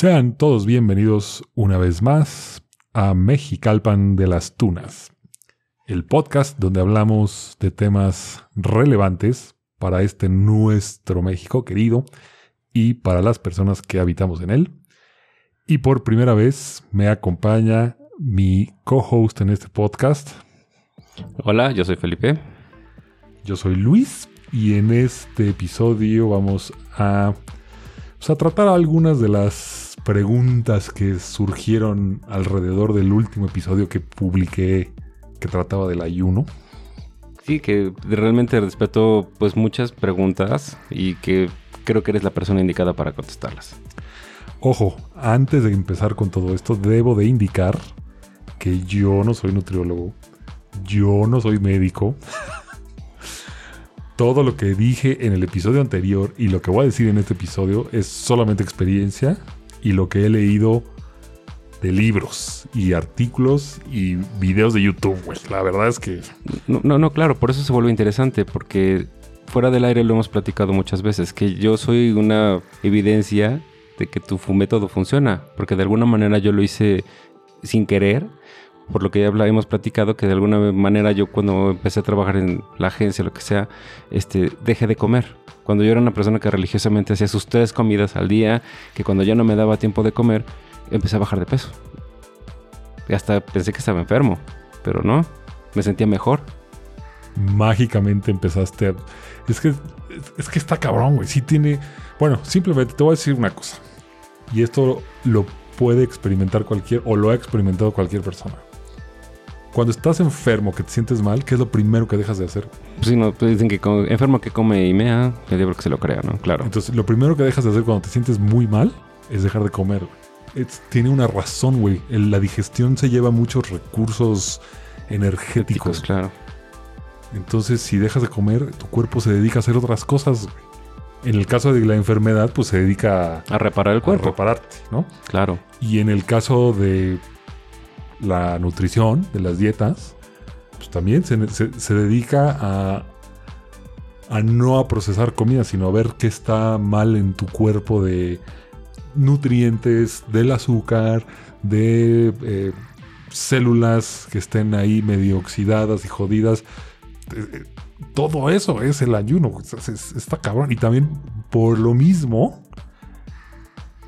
Sean todos bienvenidos una vez más a Mexicalpan de las Tunas, el podcast donde hablamos de temas relevantes para este nuestro México querido y para las personas que habitamos en él. Y por primera vez me acompaña mi co-host en este podcast. Hola, yo soy Felipe. Yo soy Luis y en este episodio vamos a, pues, a tratar algunas de las preguntas que surgieron alrededor del último episodio que publiqué que trataba del ayuno. Sí, que realmente respeto pues muchas preguntas y que creo que eres la persona indicada para contestarlas. Ojo, antes de empezar con todo esto, debo de indicar que yo no soy nutriólogo, yo no soy médico. todo lo que dije en el episodio anterior y lo que voy a decir en este episodio es solamente experiencia y lo que he leído de libros y artículos y videos de YouTube, güey. La verdad es que... No, no, no, claro, por eso se vuelve interesante, porque fuera del aire lo hemos platicado muchas veces, que yo soy una evidencia de que tu método funciona, porque de alguna manera yo lo hice sin querer, por lo que ya hemos platicado, que de alguna manera yo cuando empecé a trabajar en la agencia, lo que sea, este, dejé de comer. Cuando yo era una persona que religiosamente hacía sus tres comidas al día, que cuando ya no me daba tiempo de comer, empecé a bajar de peso. Y hasta pensé que estaba enfermo, pero no, me sentía mejor. Mágicamente empezaste a... Es que, es que está cabrón, güey. Sí tiene... Bueno, simplemente te voy a decir una cosa. Y esto lo puede experimentar cualquier... o lo ha experimentado cualquier persona. Cuando estás enfermo, que te sientes mal, ¿qué es lo primero que dejas de hacer? Pues sí, no, pues dicen que enfermo que come y mea, le digo que se lo crea, ¿no? Claro. Entonces, lo primero que dejas de hacer cuando te sientes muy mal es dejar de comer. tiene una razón, güey. La digestión se lleva muchos recursos energéticos. claro. Entonces, si dejas de comer, tu cuerpo se dedica a hacer otras cosas. En el caso de la enfermedad, pues se dedica a, a reparar el cuerpo. A repararte, ¿no? Claro. Y en el caso de la nutrición, de las dietas, pues también se, dedica a, a no a procesar comida, sino a ver qué está mal en tu cuerpo de nutrientes, del azúcar, de eh, células que estén ahí medio oxidadas y jodidas. Eh, eh, todo eso es el ayuno. Está cabrón. Y también por lo mismo,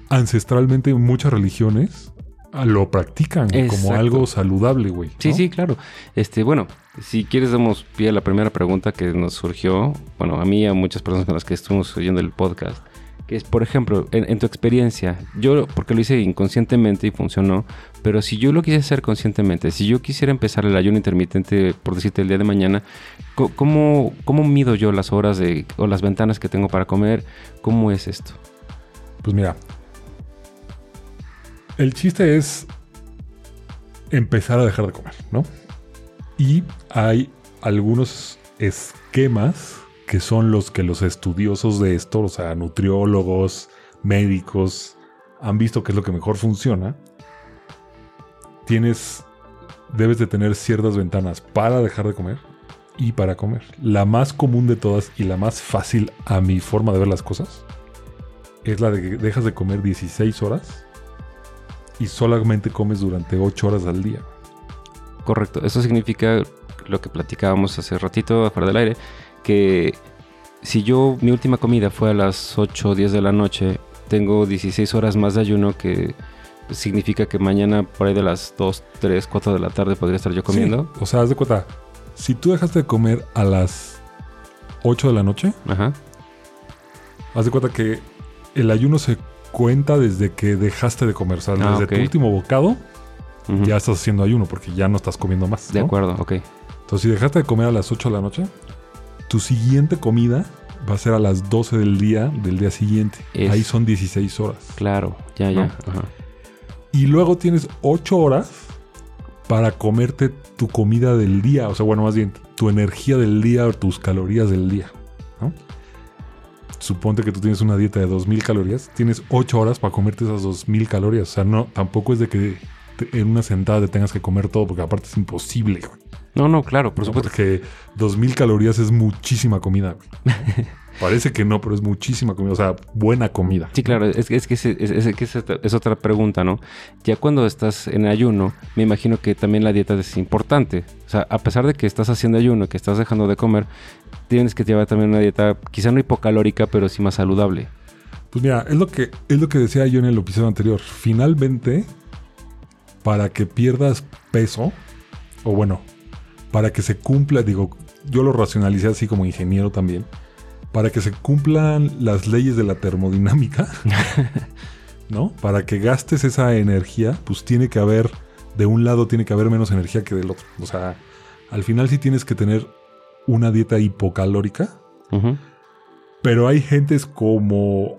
ancestralmente muchas religiones lo practican como algo saludable, güey. Sí, sí, claro. Este, bueno, si quieres damos pie a la primera pregunta que nos surgió, bueno, a mí y a muchas personas con las que estuvimos oyendo el podcast, que es, por ejemplo, en, tu experiencia, yo, porque lo hice inconscientemente y funcionó, pero si yo lo quise hacer conscientemente, si yo quisiera empezar el ayuno intermitente, por decirte, el día de mañana, ¿cómo, cómo mido yo las horas de, o las ventanas que tengo para comer? ¿Cómo es esto? Pues mira, el chiste es empezar a dejar de comer, ¿no? Y hay algunos esquemas que son los que los estudiosos de esto, o sea, nutriólogos, médicos, han visto que es lo que mejor funciona. Tienes, debes de tener ciertas ventanas para dejar de comer y para comer. La más común de todas y la más fácil a mi forma de ver las cosas es la de que dejas de comer 16 horas y solamente comes durante 8 horas al día. Correcto, eso significa lo que platicábamos hace ratito afuera del aire, que si yo mi última comida fue a las 8 o 10 de la noche, tengo 16 horas más de ayuno que significa que mañana por ahí de las 2, 3, 4 de la tarde podría estar yo comiendo. o sea, haz de cuenta, si tú dejaste de comer a las 8 de la noche, Ajá. haz de cuenta que el ayuno se cuenta desde que dejaste de comer. O sea, ah, desde tu último bocado, ya estás haciendo ayuno porque ya no estás comiendo más. De acuerdo, ok. Entonces, si dejaste de comer a las 8 de la noche, tu siguiente comida va a ser a las 12 del día del día siguiente. Ahí son 16 horas. Claro, ya, ya. Y luego tienes 8 horas para comerte tu comida del día. O sea, bueno, más bien tu energía del día o tus calorías del día. ¿no? Suponte que tú tienes una dieta de 2000 calorías, tienes 8 horas para comerte esas 2000 calorías. O sea, no, tampoco es de que en una sentada te tengas que comer todo, porque aparte es imposible. No, no, claro, por supuesto. Porque 2000 calorías es muchísima comida. Parece que no, pero es muchísima comida. O sea, buena comida. Sí, claro, es, es que, es, es- es que es, es otra pregunta, ¿no? Ya cuando estás en ayuno, me imagino que también la dieta es importante. O sea, a pesar de que estás haciendo ayuno, que estás dejando de comer, tienes que llevar también una dieta quizá no hipocalórica, pero sí más saludable. Pues mira, es lo que, es lo que decía yo en el episodio anterior. Finalmente, para que pierdas peso, o bueno, para que se cumpla, digo, yo lo racionalicé así como ingeniero también, para que se cumplan las leyes de la termodinámica, ¿no? Para que gastes esa energía, pues tiene que haber, de un lado tiene que haber menos energía que del otro. O sea, al final sí tienes que tener una dieta hipocalórica, pero hay gentes como.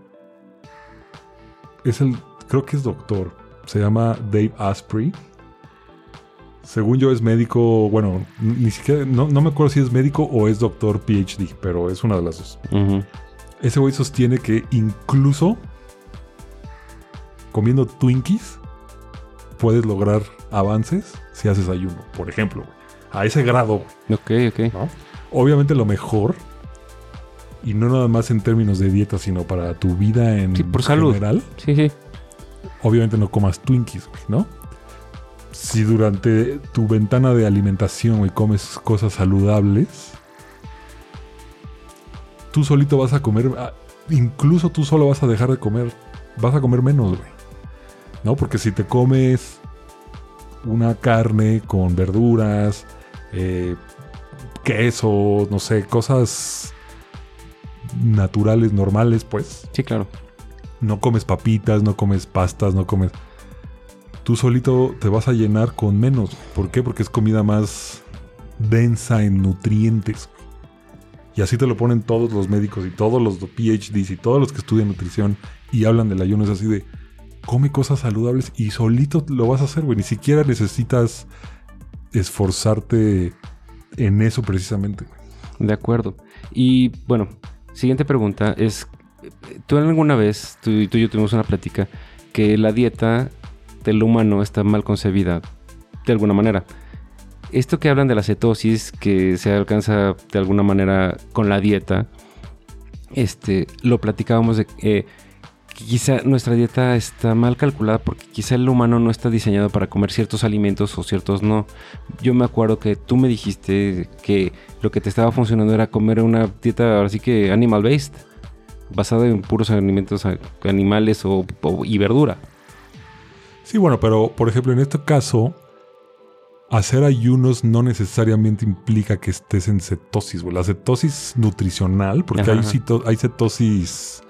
Es el. Creo que es doctor. Se llama Dave Asprey. Según yo es médico. Bueno, ni siquiera. No, no me acuerdo si es médico o es doctor PhD, pero es una de las dos. Ese güey sostiene que incluso comiendo Twinkies puedes lograr avances si haces ayuno, por ejemplo. A ese grado, Ok, ok. ¿no? Obviamente lo mejor, y no nada más en términos de dieta, sino para tu vida en Sí, por salud. general, Sí, sí. obviamente no comas Twinkies, güey, ¿no? Si durante tu ventana de alimentación, güey, comes cosas saludables, tú solito vas a comer, ah, incluso tú solo vas a dejar de comer, vas a comer menos, güey. ¿No? Porque si te comes una carne con verduras, eh, queso, no sé, cosas naturales, normales, pues, Sí, claro. no comes papitas, no comes pastas, no comes. Tú solito te vas a llenar con menos. ¿Por qué? Porque es comida más densa en nutrientes. Y así te lo ponen todos los médicos y todos los PhDs y todos los que estudian nutrición y hablan del ayuno. Es así de come cosas saludables y solito lo vas a hacer, güey. Ni siquiera necesitas esforzarte en eso precisamente. De acuerdo. Y bueno, siguiente pregunta es, ¿tú alguna vez, tú, y tú y yo tuvimos una plática, que la dieta del humano está mal concebida de alguna manera? Esto que hablan de la cetosis, que se alcanza de alguna manera con la dieta, este, lo platicábamos de eh, que quizá nuestra dieta está mal calculada porque quizá el humano no está diseñado para comer ciertos alimentos o ciertos no. Yo me acuerdo que tú me dijiste que lo que te estaba funcionando era comer una dieta ahora sí que animal based, basada en puros alimentos animales o- y verdura. Sí, bueno, pero por ejemplo, en este caso, hacer ayunos no necesariamente implica que estés en cetosis, güey. La cetosis nutricional, porque Ajá, hay, cito- hay cetosis,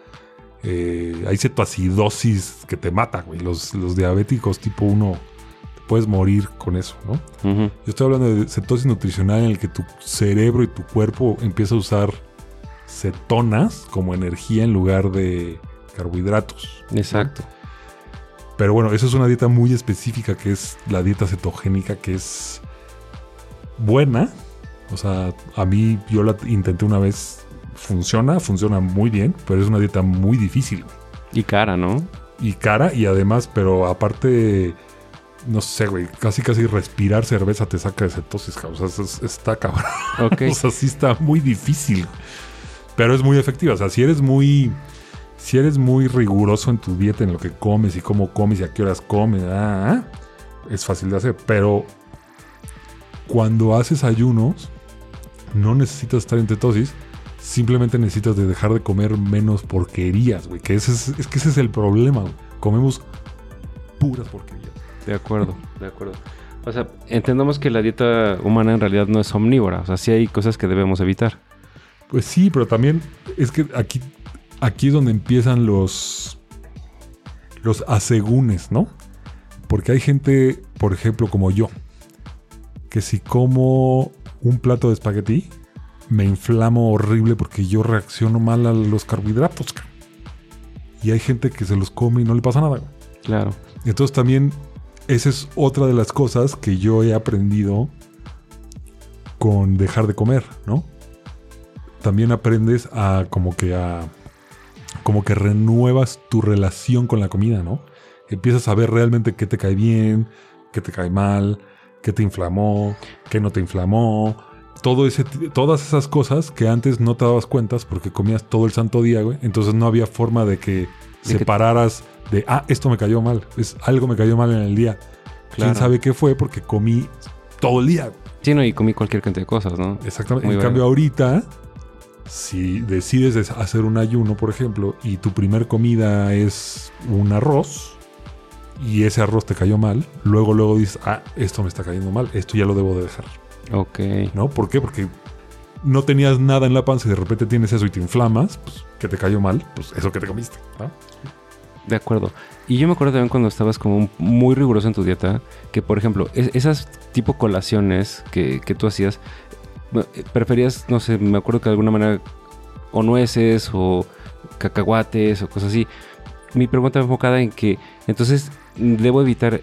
eh, hay cetoacidosis que te mata, güey. Los, los diabéticos tipo 1 te puedes morir con eso, ¿no? Yo estoy hablando de cetosis nutricional en el que tu cerebro y tu cuerpo empieza a usar cetonas como energía en lugar de carbohidratos. ¿no? Pero bueno, eso es una dieta muy específica que es la dieta cetogénica, que es buena. O sea, a mí yo la intenté una vez. Funciona, funciona muy bien, pero es una dieta muy difícil Y cara, ¿no? y cara. Y además, pero aparte, no sé, güey, casi casi respirar cerveza te saca de cetosis, cabrón. O sea, es- está cabrón. O sea, sí está muy difícil. Pero es muy efectiva. O sea, si eres muy. Si eres muy riguroso en tu dieta, en lo que comes y cómo comes y a qué horas comes, ah, es fácil de hacer. Pero cuando haces ayunos, no necesitas estar en cetosis. Simplemente necesitas de dejar de comer menos porquerías, güey. Que ese es, es que ese es el problema, güey. Comemos puras porquerías. De acuerdo, de acuerdo. O sea, entendamos que la dieta humana en realidad no es omnívora. O sea, sí hay cosas que debemos evitar. Pues sí, pero también es que aquí, aquí es donde empiezan los, los asegúnes, ¿no? Porque hay gente, por ejemplo, como yo, que si como un plato de espagueti, me inflamo horrible porque yo reacciono mal a los carbohidratos. ca. Y hay gente que se los come y no le pasa nada. Claro. Entonces también esa es otra de las cosas que yo he aprendido con dejar de comer, ¿no? También aprendes a como que a como que renuevas tu relación con la comida, ¿no? Empiezas a ver realmente qué te cae bien, qué te cae mal, qué te inflamó, qué no te inflamó. todo ese, todas esas cosas que antes no te dabas cuentas porque comías todo el santo día, güey. Entonces no había forma de que De que- separaras de, ah, esto me cayó mal. Es algo me cayó mal en el día. ¿Quién sabe qué fue? Porque comí todo el día. Sí, no, y comí cualquier cantidad de cosas, ¿no? Exactamente. Muy en bueno. cambio, ahorita, si decides des- hacer un ayuno, por ejemplo, y tu primer comida es un arroz, y ese arroz te cayó mal, luego, luego dices, ah, esto me está cayendo mal, esto ya lo debo de dejar. Ok. ¿No? ¿Por qué? Porque no tenías nada en la panza y de repente tienes eso y te inflamas, pues que te cayó mal, pues eso que te comiste. ¿no? De acuerdo. Y yo me acuerdo también cuando estabas como muy riguroso en tu dieta, que por ejemplo, es- esas tipo colaciones que, que tú hacías, preferías, no sé, me acuerdo que de alguna manera, o nueces, o cacahuates, o cosas así. Mi pregunta va enfocada en que, entonces, debo evitar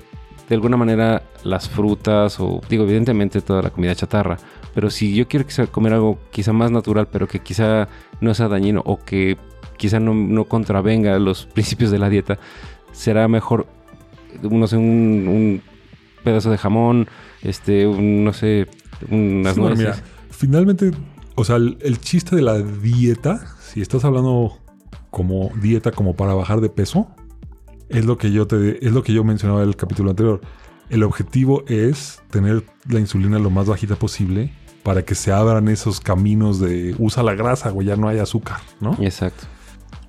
de alguna manera las frutas, o digo, evidentemente toda la comida chatarra, pero si yo quiero quizá comer algo quizá más natural, pero que quizá no sea dañino, o que quizá no, no contravenga los principios de la dieta, será mejor, no sé, un, un pedazo de jamón, este, un, no sé, unas Sí, nueces. mira, finalmente, o sea, el, el chiste de la dieta, si estás hablando como dieta como para bajar de peso, es lo que yo te es lo que yo mencionaba en el capítulo anterior. El objetivo es tener la insulina lo más bajita posible para que se abran esos caminos de usa la grasa, güey, ya no hay azúcar, ¿no? Exacto.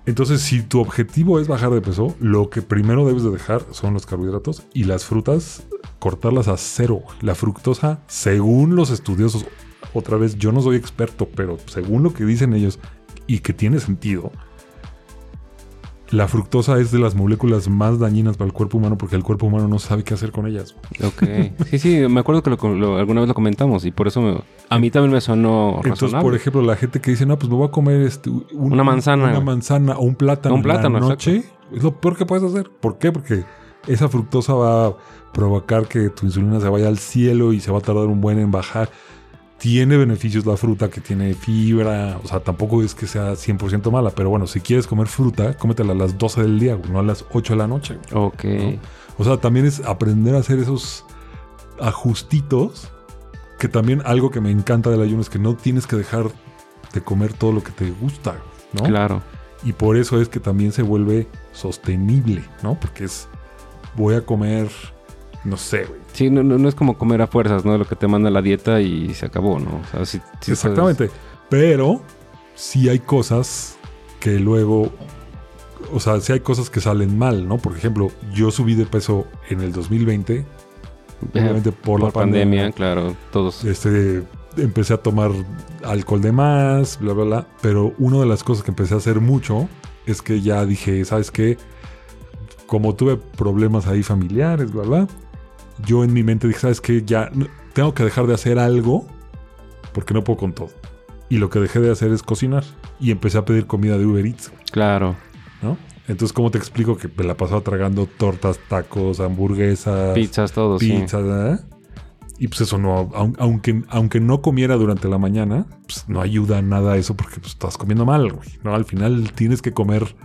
Entonces, si tu objetivo es bajar de peso, lo que primero debes de dejar son los carbohidratos y las frutas, cortarlas a cero. La fructosa, según los estudiosos, otra vez, yo no soy experto, pero según lo que dicen ellos y que tiene sentido, la fructosa es de las moléculas más dañinas para el cuerpo humano porque el cuerpo humano no sabe qué hacer con ellas. Ok. Sí, sí, me acuerdo que lo- lo- alguna vez lo comentamos y por eso me- a mí también me sonó Entonces, razonable. por ejemplo, la gente que dice, no, pues me voy a comer este, un- Una manzana, Una manzana o un plátano. Un plátano, en la noche. Es lo peor que puedes hacer. ¿Por qué? Porque esa fructosa va a provocar que tu insulina se vaya al cielo y se va a tardar un buen en bajar. Tiene beneficios la fruta que tiene fibra. O sea, tampoco es que sea 100% mala. Pero bueno, si quieres comer fruta, cómetela a las 12 del día, no a las 8 de la noche. Ok. O sea, también es aprender a hacer esos ajustitos. Que también algo que me encanta del ayuno es que no tienes que dejar de comer todo lo que te gusta, ¿no? Claro. Y por eso es que también se vuelve sostenible, ¿no? Porque es, voy a comer, no sé, güey. Sí, no, no, no es como comer a fuerzas, ¿no? Lo que te manda la dieta y se acabó, ¿no? O sea, sí puedes- Exactamente. Pero sí hay cosas que luego, o sea, sí hay cosas que salen mal, ¿no? Por ejemplo, yo subí de peso en el 2020, obviamente por, por la pandemia, pandemia. claro, todos. Este, empecé a tomar alcohol de más, bla, bla, bla. Pero una de las cosas que empecé a hacer mucho es que ya dije, ¿sabes qué? Como tuve problemas ahí familiares, bla, bla. Yo en mi mente dije, ¿sabes qué? Ya tengo que dejar de hacer algo porque no puedo con todo. Y lo que dejé de hacer es cocinar. Y empecé a pedir comida de Uber Eats, Claro. ¿no? Entonces, ¿cómo te explico que me la pasaba tragando tortas, tacos, hamburguesas? Pizzas, todo, sí. pizza, ¿verdad? Y pues eso no, aun- aunque, aunque no comiera durante la mañana, pues no ayuda a nada eso porque pues, estás comiendo mal, güey. No, al final tienes que comer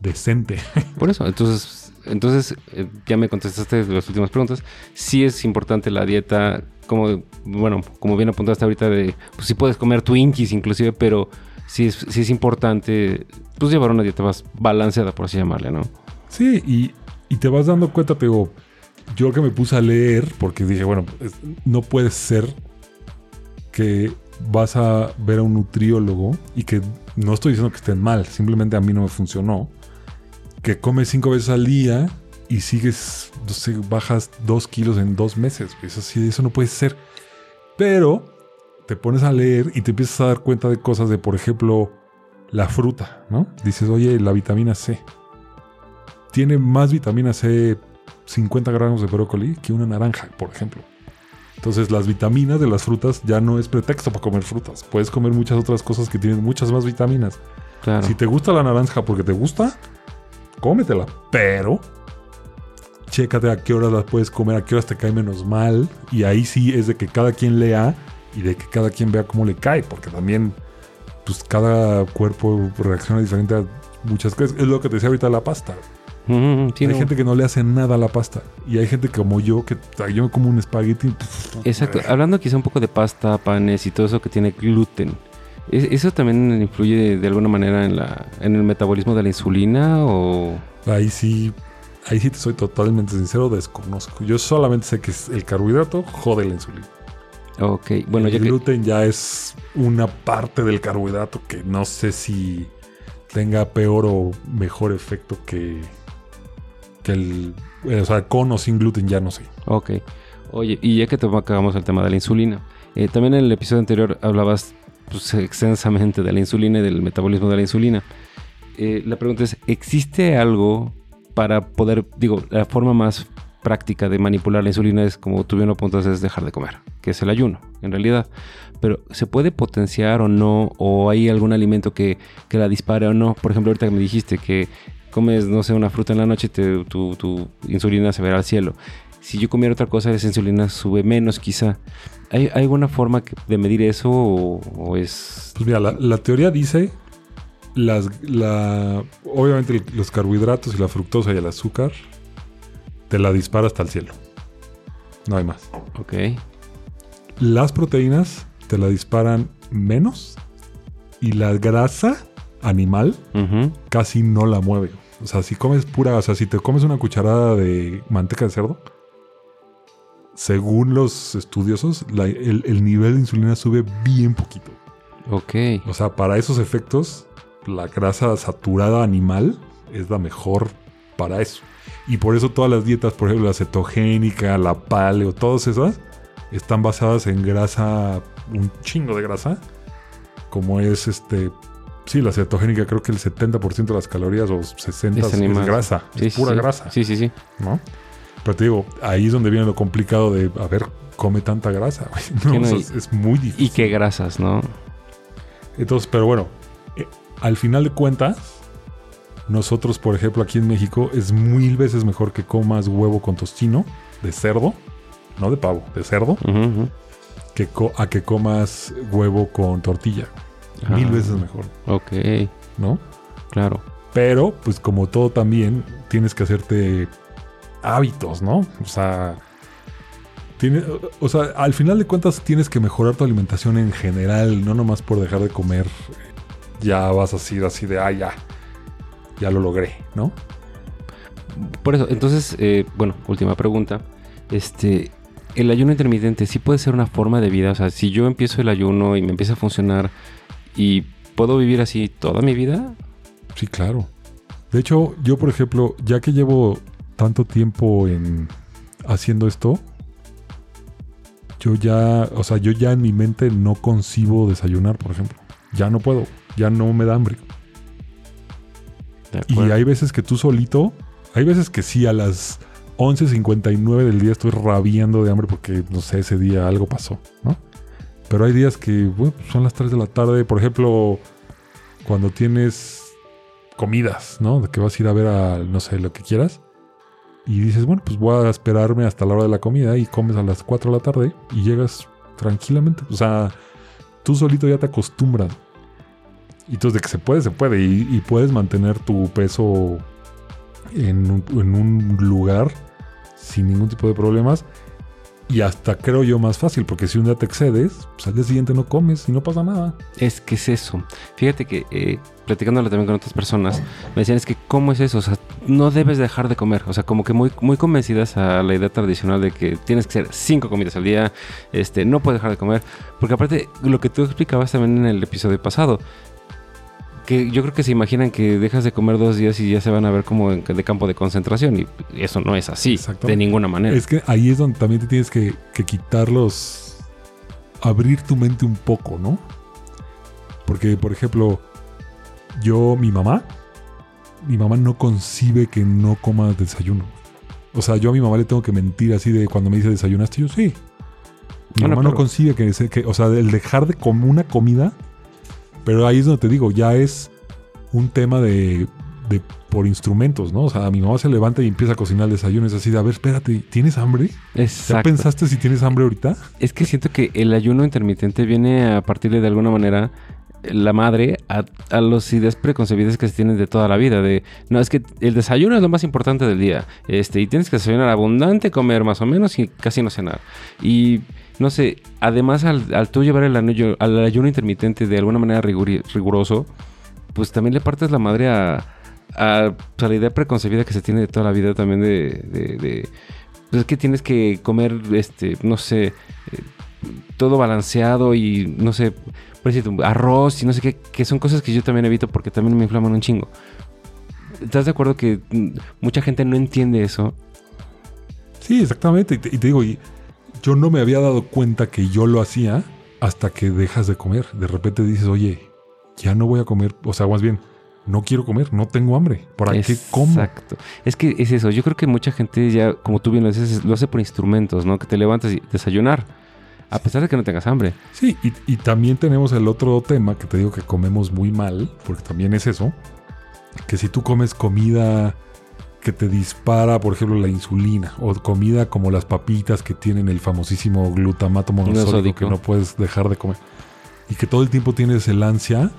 decente. Por eso, entonces, entonces eh, ya me contestaste las últimas preguntas. Sí es importante la dieta, como, bueno, como bien apuntaste ahorita de, pues sí puedes comer Twinkies inclusive, pero sí es, sí es importante, pues llevar una dieta más balanceada, por así llamarle, ¿no? Sí, y, y te vas dando cuenta, digo, yo que me puse a leer, porque dije, bueno, no puede ser que vas a ver a un nutriólogo y que no estoy diciendo que estén mal, simplemente a mí no me funcionó, que comes cinco veces al día y sigues, no sé, bajas dos kilos en dos meses. Eso sí, eso no puede ser. Pero te pones a leer y te empiezas a dar cuenta de cosas de, por ejemplo, la fruta, ¿no? Dices, oye, la vitamina C tiene más vitamina C 50 gramos de brócoli que una naranja, por ejemplo. Entonces las vitaminas de las frutas ya no es pretexto para comer frutas. Puedes comer muchas otras cosas que tienen muchas más vitaminas. Claro. Si te gusta la naranja porque te gusta, cómetela. Pero chécate a qué horas la puedes comer, a qué horas te cae menos mal. Y ahí sí es de que cada quien lea y de que cada quien vea cómo le cae. Porque también, pues cada cuerpo reacciona diferente a muchas cosas. Es lo que te decía ahorita la pasta. Sí, hay no. gente que no le hace nada a la pasta. Y hay gente como yo que yo como un espagueti. Exacto. Hablando quizá un poco de pasta, panes y todo eso que tiene gluten. ¿Es- ¿Eso también influye de alguna manera en, la, en el metabolismo de la insulina o...? Ahí sí, ahí sí te soy totalmente sincero, desconozco. Yo solamente sé que el carbohidrato jode la insulina. Ok, bueno, el ya que... gluten ya es una parte del carbohidrato que no sé si tenga peor o mejor efecto que, que el, eh, o sea, con o sin gluten ya no sé. Ok. Oye, y ya que te acabamos el tema de la insulina, eh, también en el episodio anterior hablabas pues, extensamente de la insulina y del metabolismo de la insulina. Eh, la pregunta es, ¿existe algo para poder, digo, la forma más práctica de manipular la insulina es, como tú bien lo apuntas, es dejar de comer, que es el ayuno, en realidad. Pero, ¿se puede potenciar o no? ¿O hay algún alimento que, que la dispare o no? Por ejemplo, ahorita me dijiste que comes, no sé, una fruta en la noche, te- tu insulina se verá al cielo. Si yo comiera otra cosa, esa insulina sube menos quizá. ¿Hay, hay alguna forma de medir eso o, o es...? Pues mira, la, la teoría dice, las, la, obviamente los carbohidratos y la fructosa y el azúcar te la dispara hasta el cielo. No hay más. Ok. Las proteínas te la disparan menos y la grasa animal casi no la mueve. O sea, si comes pura, o sea, si te comes una cucharada de manteca de cerdo, según los estudiosos, la- el, el nivel de insulina sube bien poquito. Ok. O sea, para esos efectos, la grasa saturada animal es la mejor para eso. Y por eso todas las dietas, por ejemplo, la cetogénica, la paleo, todas esas, están basadas en grasa, un chingo de grasa, como es este... Sí, la cetogénica creo que el 70% de las calorías o 60% Es es, grasa, Sí, es pura sí. grasa, Sí, sí, sí. ¿no? Pero te digo, ahí es donde viene lo complicado de, a ver, come tanta grasa, güey. No, o sea, es, es muy difícil. Y qué grasas, ¿no? Entonces, pero bueno, eh, al final de cuentas, nosotros, por ejemplo, aquí en México, es mil veces mejor que comas huevo con tostino de cerdo, no de pavo, de cerdo, Ujú, ujú. que a que comas huevo con tortilla. Mil Ah. veces mejor, Ok, ¿no? claro. Pero, pues como todo también, tienes que hacerte hábitos, ¿no? O sea, tiene, o sea, al final de cuentas tienes que mejorar tu alimentación en general, no nomás por dejar de comer. Ya vas a ir así de, ah, ya, ya lo logré, ¿no? Por eso, entonces, eh, bueno, última pregunta. Este, el ayuno intermitente sí puede ser una forma de vida. O sea, si yo empiezo el ayuno y me empieza a funcionar y puedo vivir así toda mi vida. Sí, claro. De hecho, yo, por ejemplo, ya que llevo tanto tiempo en haciendo esto, yo ya, o sea, yo ya en mi mente no concibo desayunar, por ejemplo. Ya no puedo, ya no me da hambre. Y hay veces que tú solito, hay veces que sí, a las 11.59 del día estoy rabiando de hambre porque, no sé, ese día algo pasó, ¿no? Pero hay días que, bueno, son las 3 de la tarde, por ejemplo, cuando tienes comidas, ¿no? De que vas a ir a ver a, no sé, lo que quieras. Y dices, bueno, pues voy a esperarme hasta la hora de la comida y comes a las 4 de la tarde y llegas tranquilamente. O sea, tú solito ya te acostumbras. Y entonces de que se puede, se puede. Y, puedes mantener tu peso en un lugar sin ningún tipo de problemas. Y hasta creo yo más fácil, porque si un día te excedes, pues al día siguiente no comes y no pasa nada. Es que es eso. Fíjate que eh, platicándolo también con otras personas, me decían es que cómo es eso, o sea, no debes dejar de comer, o sea, como que muy, muy convencidas a la idea tradicional de que tienes que hacer cinco comidas al día, este, no puedes dejar de comer, porque aparte lo que tú explicabas también en el episodio pasado, yo creo que se imaginan que dejas de comer dos días y ya se van a ver como de campo de concentración y eso no es así, de ninguna manera. Es que ahí es donde también te tienes que, que quitar los. abrir tu mente un poco, ¿no? Porque, por ejemplo, yo, mi mamá, mi mamá no concibe que no coma desayuno. O sea, yo a mi mamá le tengo que mentir así de cuando me dice desayunaste, yo sí. Mi Bueno, mamá no concibe que, que, o sea, el dejar de comer una comida, pero ahí es donde te digo, ya es un tema de, de por instrumentos, ¿no? O sea, mi mamá se levanta y empieza a cocinar el desayuno, es así de, a ver, espérate, ¿tienes hambre? ¿Ya Exacto. pensaste si tienes hambre ahorita? Es que siento que el ayuno intermitente viene a partir de, de alguna manera la madre a, a las ideas preconcebidas que se tienen de toda la vida. De, no, es que el desayuno es lo más importante del día. Este, y tienes que desayunar abundante, comer más o menos y casi no cenar. Y no sé, además al, tú llevar el ayuno, al ayuno intermitente de alguna manera riguroso, pues también le partes la madre a, a, pues, a la idea preconcebida que se tiene de toda la vida también de, pues es que tienes que comer, este, no sé, eh, todo balanceado y, no sé, por decirte, arroz y no sé qué, que son cosas que yo también evito porque también me inflaman un chingo. ¿Estás de acuerdo que mucha gente no entiende eso? Sí, exactamente. Y te, y te digo, y yo no me había dado cuenta que yo lo hacía hasta que dejas de comer. De repente dices, oye, ya no voy a comer. O sea, más bien, no quiero comer, no tengo hambre. ¿Para qué como? Exacto. Es que es eso. Yo creo que mucha gente ya, como tú bien lo dices, lo hace por instrumentos, ¿no? Que te levantas y desayunar. A pesar de que no tengas hambre. Sí, y, y también tenemos el otro tema que te digo que comemos muy mal, porque también es eso, que si tú comes comida que te dispara, por ejemplo, la insulina, o comida como las papitas que tienen el famosísimo glutamato monosódico que no puedes dejar de comer, y que todo el tiempo tienes el ansia,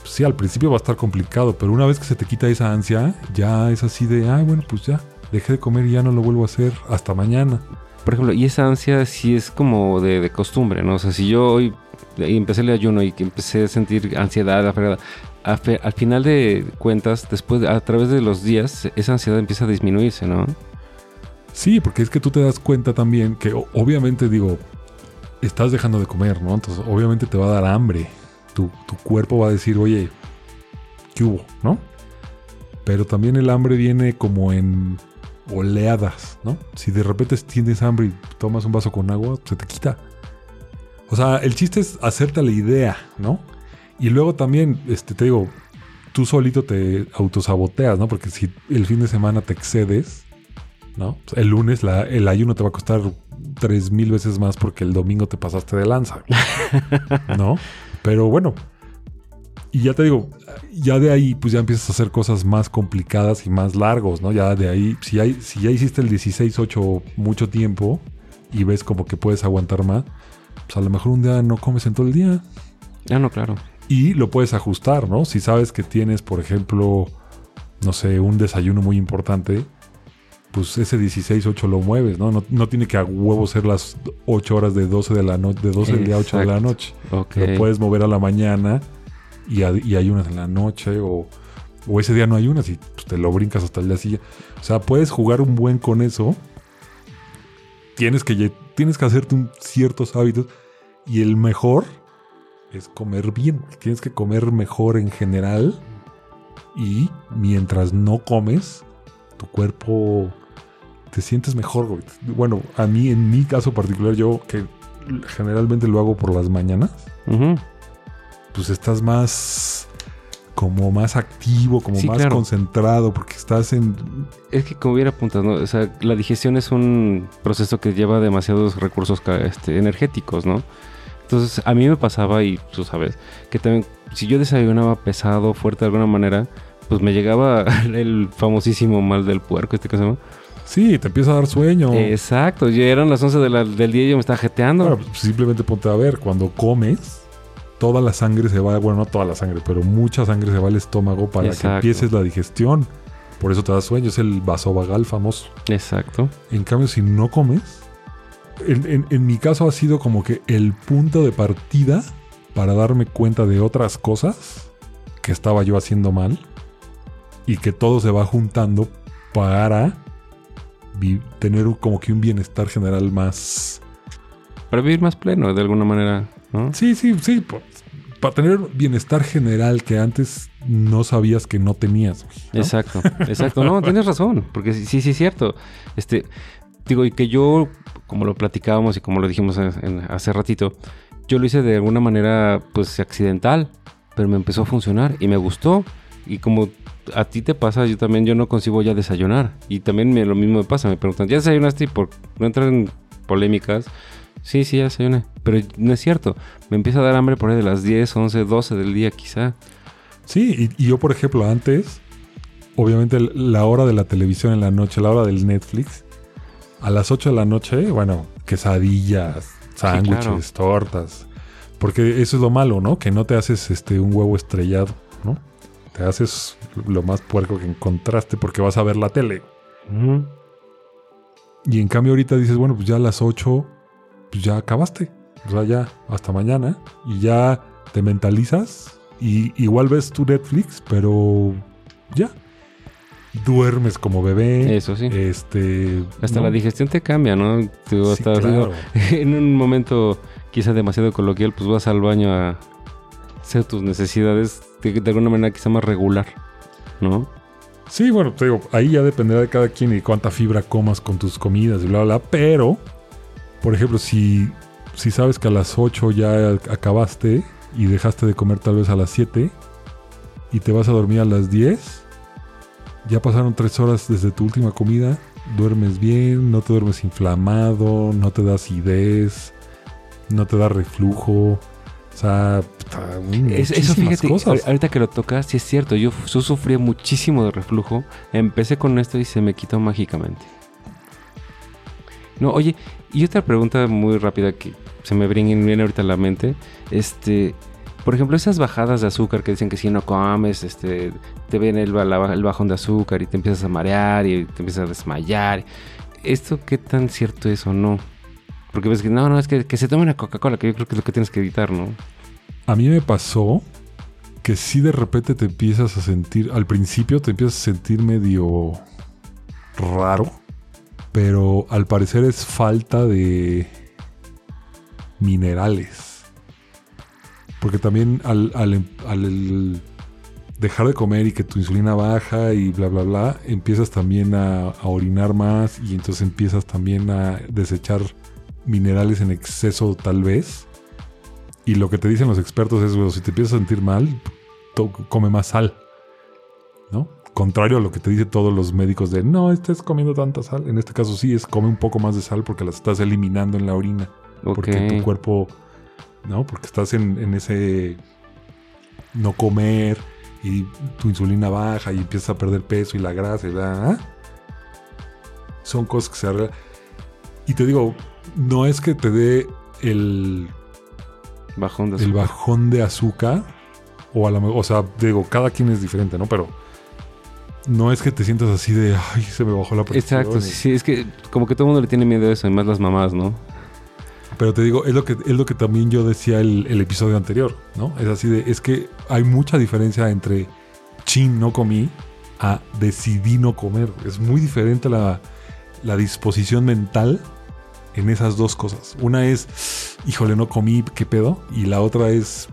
pues sí, al principio va a estar complicado, pero una vez que se te quita esa ansia, ya es así de, ay, bueno, pues ya, dejé de comer y ya no lo vuelvo a hacer hasta mañana. Por ejemplo, y esa ansia sí es como de, costumbre, ¿no? O sea, si yo hoy empecé el ayuno y que empecé a sentir ansiedad, la fregada, a fe- al final de cuentas, después, a través de los días, esa ansiedad empieza a disminuirse, ¿no? Sí, porque es que tú te das cuenta también que obviamente digo, estás dejando de comer, ¿no? Entonces obviamente te va a dar hambre. Tu, tu cuerpo va a decir, oye, ¿qué hubo? ¿No? Pero también el hambre viene como en oleadas, ¿no? Si de repente tienes hambre y tomas un vaso con agua, se te quita. O sea, el chiste es hacerte la idea, ¿no? Y luego también, este, te digo, tú solito te autosaboteas, ¿no? Porque si el fin de semana te excedes, ¿no? El lunes el ayuno te va a costar tres mil veces más porque el domingo te pasaste de lanza, ¿no? Pero bueno, y ya te digo, ya de ahí pues ya empiezas a hacer cosas más complicadas y más largos, ¿no? Ya de ahí, si, hay, si ya hiciste el 16-8 mucho tiempo y ves como que puedes aguantar más, pues a lo mejor un día no comes en todo el día. Ah, no, claro. Y lo puedes ajustar, ¿no? Si sabes que tienes, por ejemplo, no sé, un desayuno muy importante, pues ese 16-8 lo mueves, ¿no? ¿no? no tiene que a huevo ser las 8 horas de 12 de la noche, de 12 del día a 8 de la noche. Ok. Lo puedes mover a la mañana y, y ayunas en la noche o, o ese día no ayunas y pues, te lo brincas hasta el día siguiente. O sea, puedes jugar un buen con eso. Tienes que, tienes que hacerte ciertos hábitos y el mejor es comer bien. Tienes que comer mejor en general y mientras no comes, tu cuerpo te sientes mejor. Bueno, a mí, en mi caso particular, yo que generalmente lo hago por las mañanas Ujú. Pues estás más como más activo, como Sí, más claro. concentrado, porque estás en... Es que como hubiera apuntado, ¿no? O sea, la digestión es un proceso que lleva demasiados recursos este, energéticos, ¿no? Entonces, a mí me pasaba, y tú sabes, que también, si yo desayunaba pesado, fuerte de alguna manera, pues me llegaba el famosísimo mal del puerco, este que se llama. Sí, te empieza a dar sueño. Exacto, ya eran las 11 de la- del día y yo me estaba jeteando. Bueno, pues, simplemente ponte a ver, cuando comes, toda la sangre se va, bueno, no toda la sangre, pero mucha sangre se va al estómago para que empieces la digestión. Por eso te da sueño, es el vasovagal famoso. Exacto. En cambio, si no comes, en, en- en mi caso ha sido como que el punto de partida para darme cuenta de otras cosas que estaba yo haciendo mal y que todo se va juntando para tener como que un bienestar general más... Para vivir más pleno, de alguna manera, ¿no? Sí, sí, sí, pa- para tener bienestar general que antes no sabías que no tenías. ¿no? Exacto, exacto. No, tienes razón, porque sí, sí, sí es cierto. Este, digo, y que yo, como lo platicábamos y como lo dijimos en- en- hace ratito, yo lo hice de alguna manera, pues, accidental, pero me empezó a funcionar y me gustó. Y como a ti te pasa, yo también, yo no consigo ya desayunar. Y también me, lo mismo me pasa, me preguntan, ¿ya desayunaste? Y por no entrar en polémicas, sí, sí, ya desayuné. Pero no es cierto, me empieza a dar hambre por ahí de las 10, 11, 12 del día quizá. Sí, y, y yo, por ejemplo, antes, obviamente la hora de la televisión en la noche, la hora del Netflix, a las 8 de la noche, bueno, quesadillas, sándwiches, tortas. Porque eso es lo malo, ¿no? Que no te haces este un huevo estrellado, ¿no? Te haces lo más puerco que encontraste porque vas a ver la tele. Y en cambio ahorita dices, bueno, pues ya a las 8, pues ya acabaste. O sea, ya hasta mañana. Y ya te mentalizas. Y igual ves tu Netflix, pero ya. Duermes como bebé. Eso sí. Este. Hasta ¿no? la digestión te cambia, ¿no? Tú Sí, estás- claro. en un momento quizá demasiado coloquial, pues vas al baño a hacer tus necesidades de, de alguna manera quizá más regular, ¿no? Sí, bueno, te digo, ahí ya dependerá de cada quien y cuánta fibra comas con tus comidas y bla, bla, bla. Pero, por ejemplo, si, si sabes que a las 8 ya acabaste y dejaste de comer tal vez a las 7 y te vas a dormir a las 10, ya pasaron 3 horas desde tu última comida, duermes bien, no te duermes inflamado, no te da acidez, no te da reflujo. O sea, Es- eso fíjate, cosas. ahor- ahorita que lo tocas, sí es cierto, yo, yo sufría muchísimo de reflujo, empecé con esto y se me quitó mágicamente. No, oye, y otra pregunta muy rápida que se me viene, ahorita a la mente, este, por ejemplo, esas bajadas de azúcar que dicen que si no comes, este, te viene el, el bajón de azúcar y te empiezas a marear y te empiezas a desmayar. ¿Esto qué tan cierto es o no? Porque ves que no, no, es que, se tome una Coca-Cola, que yo creo que es lo que tienes que evitar, ¿no? A mí me pasó que si de repente te empiezas a sentir, al principio te empiezas a sentir medio raro, pero al parecer es falta de minerales. Porque también al, al- al dejar de comer y que tu insulina baja y bla, bla, bla, empiezas también a, orinar más y entonces empiezas también a desechar minerales en exceso tal vez. Y lo que te dicen los expertos es, bueno, si te empiezas a sentir mal, come más sal. ¿No? Contrario a lo que te dicen todos los médicos de, no, estés comiendo tanta sal. En este caso sí, es come un poco más de sal porque la estás eliminando en la orina. Porque tu cuerpo, ¿no? Porque estás en, en ese no comer y tu insulina baja y empiezas a perder peso y la grasa y la... Son cosas que se arreglan. Y te digo, no es que te dé el Bajón de el azúcar. bajón de azúcar o a la o sea digo cada quien es diferente no pero no es que te sientas así de ay se me bajó la presión Exacto, sí, sí, es que como que todo el mundo le tiene miedo a eso, y más las mamás, ¿no? pero te digo es lo que es lo que también yo decía el, el episodio anterior no es así de es que hay mucha diferencia entre chin no comí a decidí no comer es muy diferente la, la disposición mental en esas dos cosas una es híjole no comí qué pedo y la otra es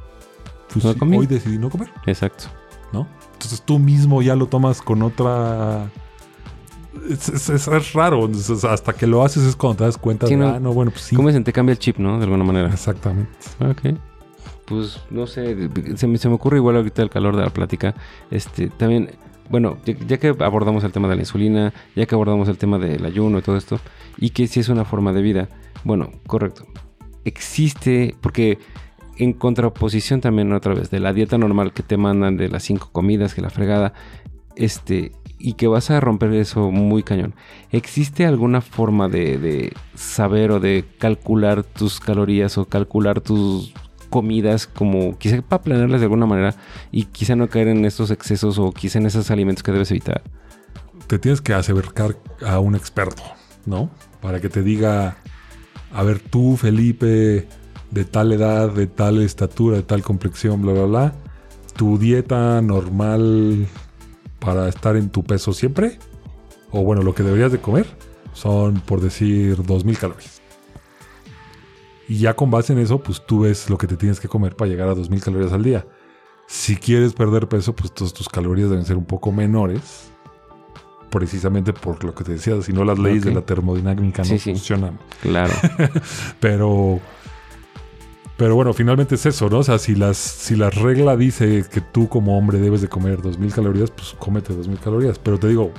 pues No comí. hoy decidí no comer Exacto. ¿no? Entonces tú mismo ya lo tomas con otra... Es, es- es- es raro, hasta que lo haces es cuando te das cuenta Sí, de, no. ah, no, bueno, pues sí. ¿Cómo dicen? Te cambia el chip, ¿no? De alguna manera. Exactamente. Ok. Pues no sé, se me, se me ocurre igual ahorita el calor de la plática. Este, también, bueno, ya, ya que abordamos el tema de la insulina, ya que abordamos el tema del ayuno y todo esto, y que si es una forma de vida, bueno, correcto. Existe, porque en contraposición también otra vez de la dieta normal que te mandan de las cinco comidas, que la fregada, este, y que vas a romper eso muy cañón. ¿Existe alguna forma de, de saber o de calcular tus calorías o calcular tus comidas como quizá para planearlas de alguna manera y quizá no caer en estos excesos o quizá en esos alimentos que debes evitar? Te tienes que acercar a un experto, ¿no? Para que te diga, a ver, tú, Felipe, de tal edad, de tal estatura, de tal complexión, bla, bla, bla, tu dieta normal para estar en tu peso siempre, o bueno, lo que deberías de comer, son, por decir, 2.000 calorías. Y ya con base en eso, pues tú ves lo que te tienes que comer para llegar a 2.000 calorías al día. Si quieres perder peso, pues todas tus calorías deben ser un poco menores. Precisamente por lo que te decía, si no las leyes de la termodinámica no Sí, sí. funcionan. Claro. Pero. Pero bueno, finalmente es eso, ¿no? O sea, si las, si la regla dice que tú como hombre debes de comer 2.000 calorías, pues cómete 2.000 calorías. Pero te digo,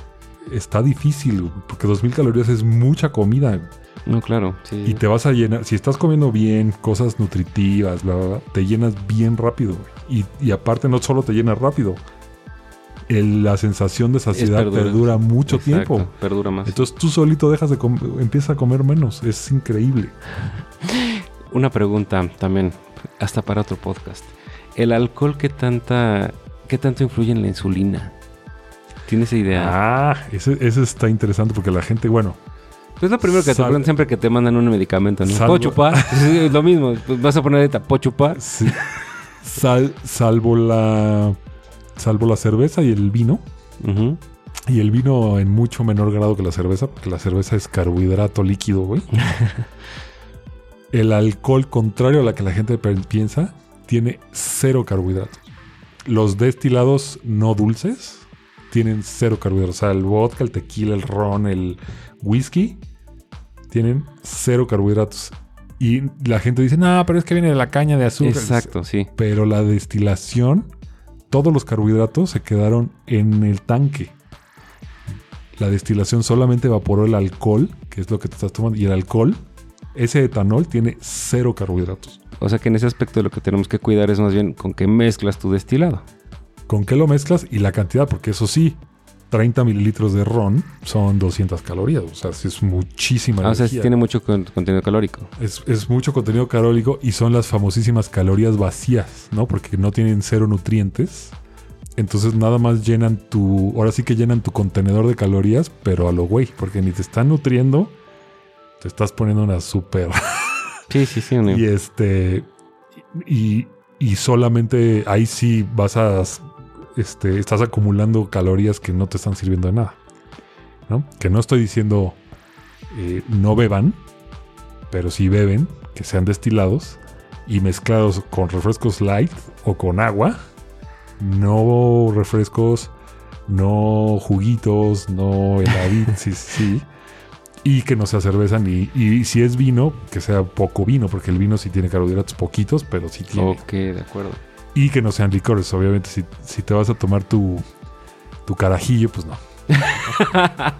está difícil, porque 2.000 calorías es mucha comida. No, claro. Sí. Y te vas a llenar, si estás comiendo bien, cosas nutritivas, bla, bla, bla, te llenas bien rápido. Y, y aparte no solo te llenas rápido, el- la sensación de saciedad perdura. mucho Exacto, tiempo. Perdura más. Entonces tú solito dejas de empiezas a comer menos. Es increíble. Una pregunta también. hasta para otro podcast. ¿El alcohol qué tanta qué tanto influye en la insulina? ¿Tienes idea? Ah, ese, ese está interesante porque la gente, bueno, Es lo primero que te preguntan siempre que te mandan un medicamento, ¿no? Salvo- ¿Puedo chupar? es lo mismo. Pues vas a poner ahorita, ¿puedo chupar? sí, sal- salvo la salvo la cerveza y el vino. Y el vino en mucho menor grado que la cerveza, porque la cerveza es carbohidrato líquido, güey. el alcohol, contrario a la que la gente piensa, tiene cero carbohidratos. Los destilados no dulces tienen cero carbohidratos. O sea, el vodka, el tequila, el ron, el whisky tienen cero carbohidratos. Y la gente dice, no, pero es que viene de la caña de azúcar. Exacto, sí. Pero la destilación, todos los carbohidratos se quedaron en el tanque. La destilación solamente evaporó el alcohol, que es lo que te estás tomando. Y el alcohol, ese etanol, tiene cero carbohidratos. O sea que en ese aspecto lo que tenemos que cuidar es más bien con qué mezclas tu destilado. ¿Con qué lo mezclas? Y la cantidad, porque eso sí, 30 mililitros de ron son 200 calorías. O sea, sí es muchísima Ah, o sea, sí energía. tiene mucho con- contenido calórico. Es, es mucho contenido calórico y son las famosísimas calorías vacías, ¿no? Porque no tienen cero nutrientes. Entonces nada más llenan tu... Ahora sí que llenan tu contenedor de calorías, pero a lo güey, porque ni te están nutriendo, te estás poniendo una súper... Sí, sí, sí. y este... Y, y solamente ahí sí vas a... Este, estás acumulando calorías que no te están sirviendo de nada. ¿no? Que no estoy diciendo eh, no beban, pero si beben, que sean destilados y mezclados con refrescos light o con agua. No refrescos, no juguitos, no heladitos, sí, sí. Y que no sea cerveza ni. Y si es vino, que sea poco vino, porque el vino sí tiene carbohidratos poquitos, pero sí tiene. Ok, de acuerdo. Y que no sean licores, obviamente. Si, si te vas a tomar tu, tu carajillo, pues no.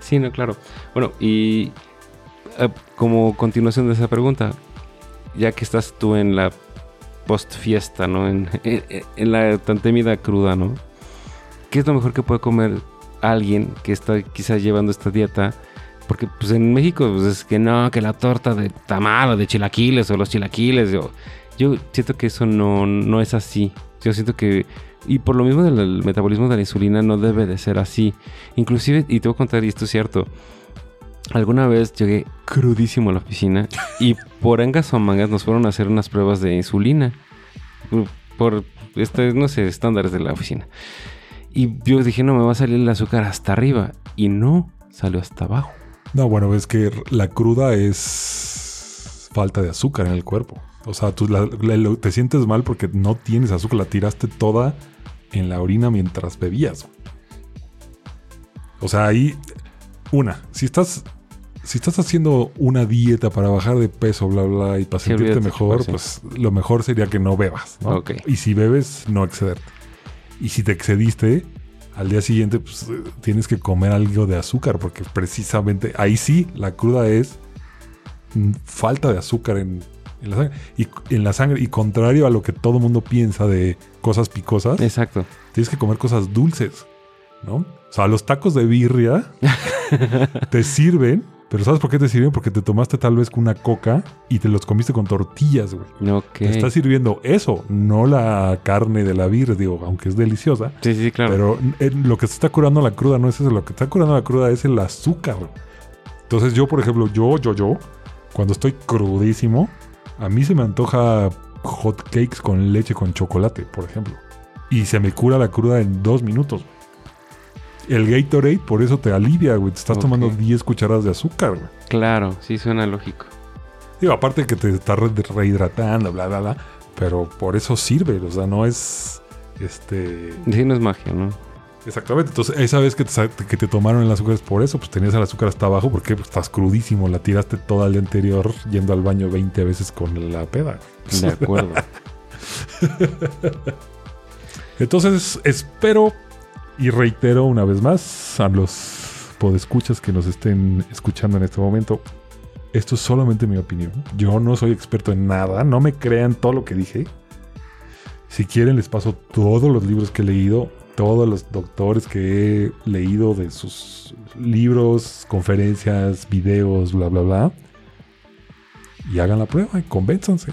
Sí, no, claro. Bueno, y eh, como continuación de esa pregunta, ya que estás tú en la post fiesta, ¿no? En, en- en la tan temida cruda, ¿no? ¿Qué es lo mejor que puede comer alguien que está quizás llevando esta dieta? Porque pues en México pues, es que no, que la torta de tamal o de chilaquiles o los chilaquiles. Yo, yo siento que eso no, no es así. Yo siento que... Y por lo mismo del el metabolismo de la insulina no debe de ser así. Inclusive, y te voy a contar, y esto es cierto, alguna vez llegué crudísimo a la oficina y por angas o mangas nos fueron a hacer unas pruebas de insulina. Por, este, no sé, estándares de la oficina. Y yo dije, no, me va a salir el azúcar hasta arriba. Y no, salió hasta abajo. No, bueno, es que la cruda es falta de azúcar en el cuerpo. O sea, tú la- la- lo- te sientes mal porque no tienes azúcar, la tiraste toda en la orina mientras bebías. O sea, ahí, una, si estás, si estás haciendo una dieta para bajar de peso, bla, bla, y para Sí, sentirte mejor, sí. pues lo mejor sería que no bebas. Y si bebes, no excederte. Y si te excediste, al día siguiente pues, eh, tienes que comer algo de azúcar, porque precisamente ahí sí la cruda es mm, falta de azúcar en, en la sangre. Y en la sangre, y contrario a lo que todo mundo piensa de cosas picosas, Exacto. tienes que comer cosas dulces, ¿no? O sea, los tacos de birria te sirven, pero ¿sabes por qué te sirven? Porque te tomaste tal vez una coca y te los comiste con tortillas, güey. Ok. Te está sirviendo eso, no la carne de la birria, digo, aunque es deliciosa. Sí, sí, claro. Pero eh, lo que se está curando la cruda no es eso, lo que está curando la cruda es el azúcar. Entonces yo, por ejemplo, yo, yo, yo, cuando estoy crudísimo, a mí se me antoja hot cakes con leche con chocolate, por ejemplo. Y se me cura la cruda en dos minutos. El Gatorade por eso te alivia, güey. Te estás tomando 10 cucharadas de azúcar, güey. Claro, sí suena lógico. Digo, aparte que te está re- rehidratando, bla, bla, bla. Pero por eso sirve, o sea, no es... Este... Sí, no es magia, ¿no? Exactamente. Entonces, esa vez que te, que te tomaron el azúcar es por eso, pues tenías el azúcar hasta abajo porque pues, estás crudísimo, la tiraste toda el día anterior yendo al baño 20 veces con la peda. De acuerdo. Entonces, espero y reitero una vez más a los podescuchas que nos estén escuchando en este momento. Esto es solamente mi opinión. Yo no soy experto en nada. No me crean todo lo que dije. Si quieren, les paso todos los libros que he leído, todos los doctores que he leído de sus libros, conferencias, videos, bla, bla, bla. Y hagan la prueba y convénzanse.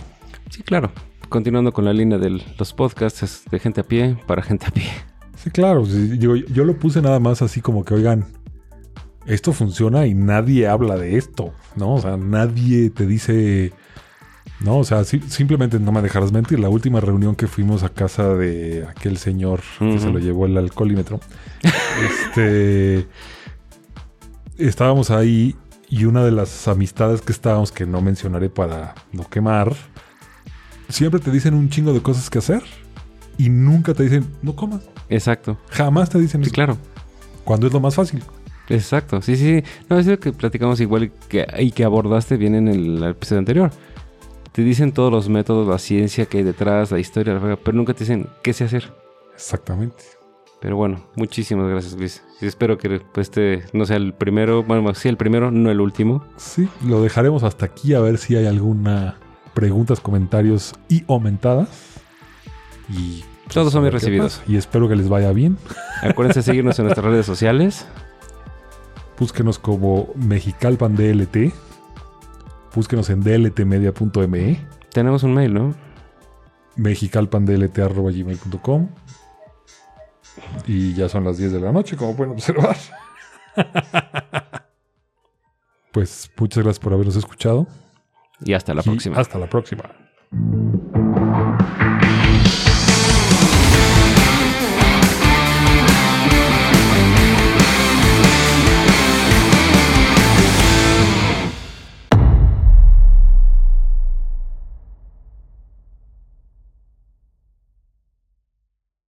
Sí, claro. Continuando con la línea de los podcasts de gente a pie para gente a pie. Sí, claro. sí, yo, yo lo puse nada más así como que, oigan, esto funciona y nadie habla de esto, ¿no? O sea, nadie te dice, no, o sea, simplemente no me dejarás mentir. La última reunión que fuimos a casa de aquel señor que se lo llevó el alcoholímetro, este, estábamos ahí y una de las amistades que estábamos, que no mencionaré para no quemar, siempre te dicen un chingo de cosas que hacer y nunca te dicen, no comas. Exacto. Jamás te dicen Sí, eso. claro. Cuando es lo más fácil. Exacto. Sí, sí. No, es lo que platicamos igual que, y que abordaste bien en el episodio anterior. Te dicen todos los métodos, la ciencia que hay detrás, la historia, la verga, pero nunca te dicen qué sé hacer. Exactamente. Pero bueno, muchísimas gracias, Luis. Y espero que este no sea el primero, bueno, sí, el primero, no el último. Sí, lo dejaremos hasta aquí a ver si hay alguna preguntas, comentarios y aumentadas. Y pues, Todos son bien recibidos. Y espero que les vaya bien. Acuérdense de seguirnos en nuestras redes sociales. Búsquenos como Mexicalpan DLT. Búsquenos en dltmedia.me, Tenemos un mail, ¿no? mexicalpandlt.gmail.com Y ya son las 10 de la noche, como pueden observar. pues muchas gracias por habernos escuchado. Y hasta la Y próxima. Hasta la próxima.